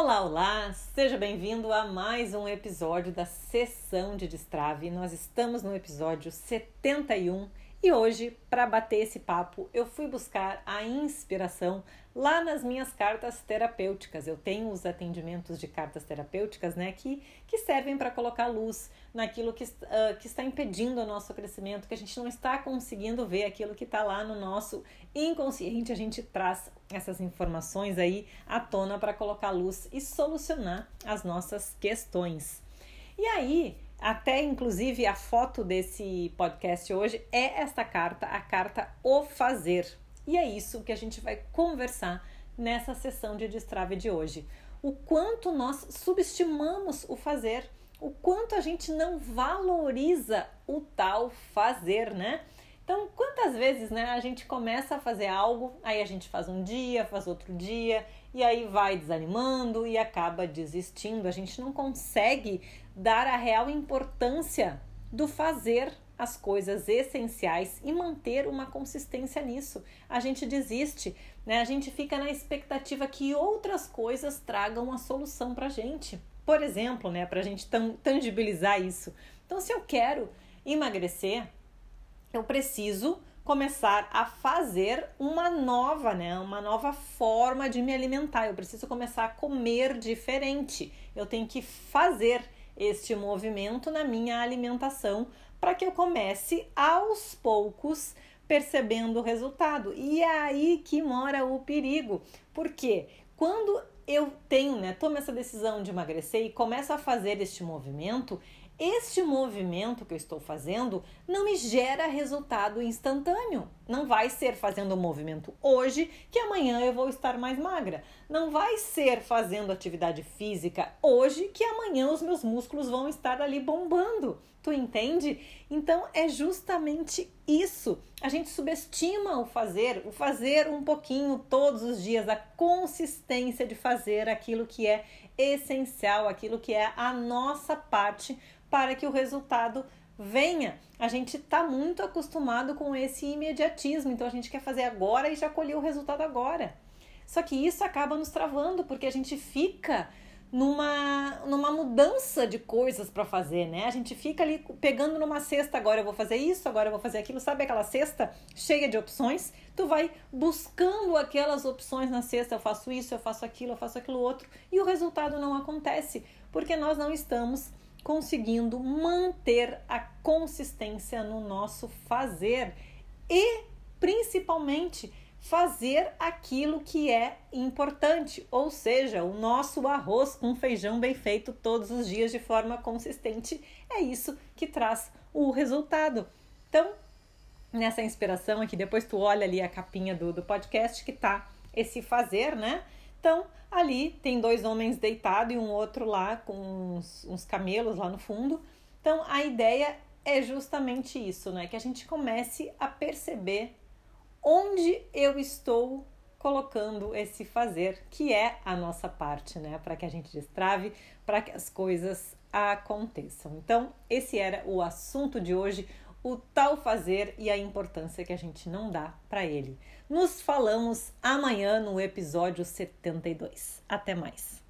Olá, olá! Seja bem-vindo a mais um episódio da Sessão de Destrave. Nós estamos no episódio 71 e hoje, para bater esse papo, eu fui buscar a inspiração lá nas minhas cartas terapêuticas. Eu tenho os atendimentos de cartas terapêuticas, né, que, que servem para colocar luz naquilo que, uh, que está impedindo o nosso crescimento, que a gente não está conseguindo ver aquilo que está lá no nosso inconsciente. A gente traz essas informações aí à tona para colocar luz e solucionar as nossas questões. E aí, até inclusive a foto desse podcast hoje é esta carta, a carta O Fazer. E é isso que a gente vai conversar nessa sessão de destrave de hoje. O quanto nós subestimamos o fazer, o quanto a gente não valoriza o tal fazer, né? Então, quantas vezes, né, a gente começa a fazer algo, aí a gente faz um dia, faz outro dia, e aí vai desanimando e acaba desistindo. A gente não consegue dar a real importância do fazer as coisas essenciais e manter uma consistência nisso. A gente desiste, né? A gente fica na expectativa que outras coisas tragam a solução para a gente. Por exemplo, né, para a gente tangibilizar isso. Então, se eu quero emagrecer, eu preciso começar a fazer uma nova, né, uma nova forma de me alimentar. Eu preciso começar a comer diferente. Eu tenho que fazer este movimento na minha alimentação para que eu comece aos poucos percebendo o resultado. E é aí que mora o perigo. Porque quando eu tenho, né, tomo essa decisão de emagrecer e começo a fazer este movimento, este movimento que eu estou fazendo não me gera resultado instantâneo. Não vai ser fazendo o movimento hoje que amanhã eu vou estar mais magra. Não vai ser fazendo atividade física hoje que amanhã os meus músculos vão estar ali bombando. Tu entende? Então é justamente isso. A gente subestima o fazer, o fazer um pouquinho todos os dias, a consistência de fazer aquilo que é essencial, aquilo que é a nossa parte para que o resultado venha. A gente está muito acostumado com esse imediatismo, então a gente quer fazer agora e já colher o resultado agora. Só que isso acaba nos travando porque a gente fica numa, numa mudança de coisas para fazer, né? A gente fica ali pegando numa cesta, agora eu vou fazer isso, agora eu vou fazer aquilo, sabe aquela cesta cheia de opções? Tu vai buscando aquelas opções na cesta, eu faço isso, eu faço aquilo, eu faço aquilo outro, e o resultado não acontece, porque nós não estamos conseguindo manter a consistência no nosso fazer e principalmente fazer aquilo que é importante, ou seja, o nosso arroz com feijão bem feito todos os dias de forma consistente, é isso que traz o resultado. Então, nessa inspiração aqui, depois tu olha ali a capinha do, do podcast que tá esse fazer, né? Então, ali tem dois homens deitados e um outro lá com uns, uns camelos lá no fundo. Então, a ideia é justamente isso, né? Que a gente comece a perceber onde eu estou colocando esse fazer, que é a nossa parte, né? Para que a gente destrave, para que as coisas aconteçam. Então, esse era o assunto de hoje o tal fazer e a importância que a gente não dá para ele. Nos falamos amanhã no episódio 72. Até mais.